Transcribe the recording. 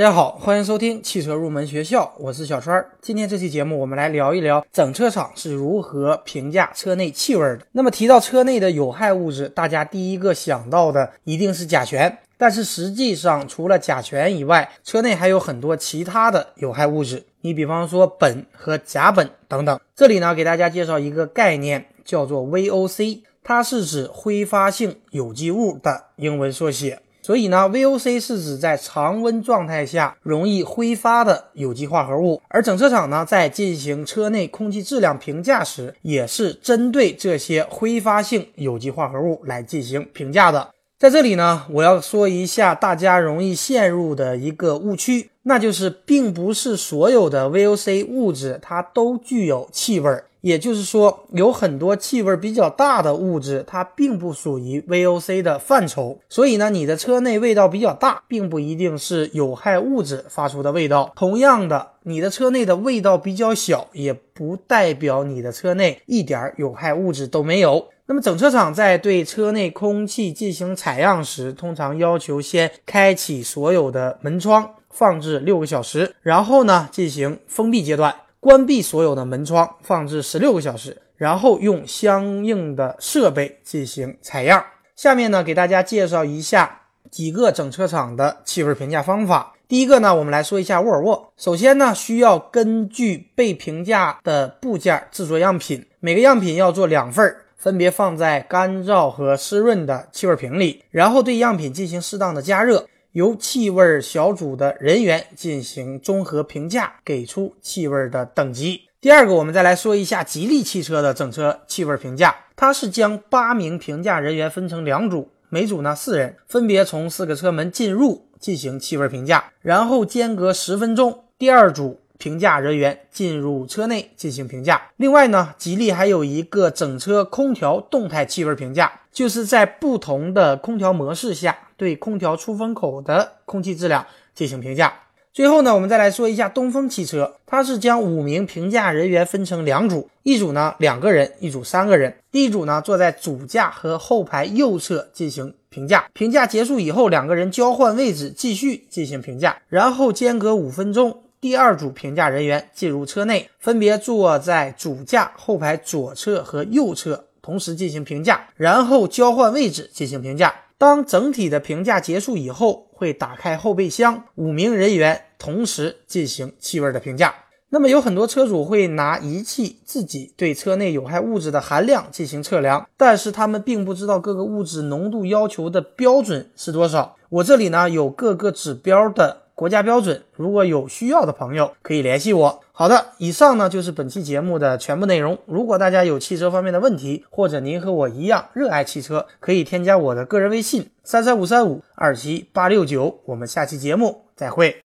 大家好，欢迎收听汽车入门学校，我是小川。今天这期节目，我们来聊一聊整车厂是如何评价车内气味的。那么提到车内的有害物质，大家第一个想到的一定是甲醛。但是实际上，除了甲醛以外，车内还有很多其他的有害物质。你比方说苯和甲苯等等。这里呢，给大家介绍一个概念，叫做 VOC，它是指挥发性有机物的英文缩写。所以呢，VOC 是指在常温状态下容易挥发的有机化合物，而整车厂呢在进行车内空气质量评价时，也是针对这些挥发性有机化合物来进行评价的。在这里呢，我要说一下大家容易陷入的一个误区，那就是并不是所有的 VOC 物质它都具有气味儿。也就是说，有很多气味比较大的物质，它并不属于 VOC 的范畴。所以呢，你的车内味道比较大，并不一定是有害物质发出的味道。同样的，你的车内的味道比较小，也不代表你的车内一点有害物质都没有。那么，整车厂在对车内空气进行采样时，通常要求先开启所有的门窗，放置六个小时，然后呢进行封闭阶段。关闭所有的门窗，放置十六个小时，然后用相应的设备进行采样。下面呢，给大家介绍一下几个整车厂的气味评价方法。第一个呢，我们来说一下沃尔沃。首先呢，需要根据被评价的部件制作样品，每个样品要做两份，分别放在干燥和湿润的气味瓶里，然后对样品进行适当的加热。由气味小组的人员进行综合评价，给出气味的等级。第二个，我们再来说一下吉利汽车的整车气味评价。它是将八名评价人员分成两组，每组呢四人，分别从四个车门进入进行气味评价，然后间隔十分钟，第二组。评价人员进入车内进行评价。另外呢，吉利还有一个整车空调动态气味评价，就是在不同的空调模式下对空调出风口的空气质量进行评价。最后呢，我们再来说一下东风汽车，它是将五名评价人员分成两组，一组呢两个人，一组三个人。一组呢坐在主驾和后排右侧进行评价，评价结束以后，两个人交换位置继续进行评价，然后间隔五分钟。第二组评价人员进入车内，分别坐在主驾后排左侧和右侧，同时进行评价，然后交换位置进行评价。当整体的评价结束以后，会打开后备箱，五名人员同时进行气味的评价。那么有很多车主会拿仪器自己对车内有害物质的含量进行测量，但是他们并不知道各个物质浓度要求的标准是多少。我这里呢有各个指标的。国家标准，如果有需要的朋友可以联系我。好的，以上呢就是本期节目的全部内容。如果大家有汽车方面的问题，或者您和我一样热爱汽车，可以添加我的个人微信三三五三五二七八六九。我们下期节目再会。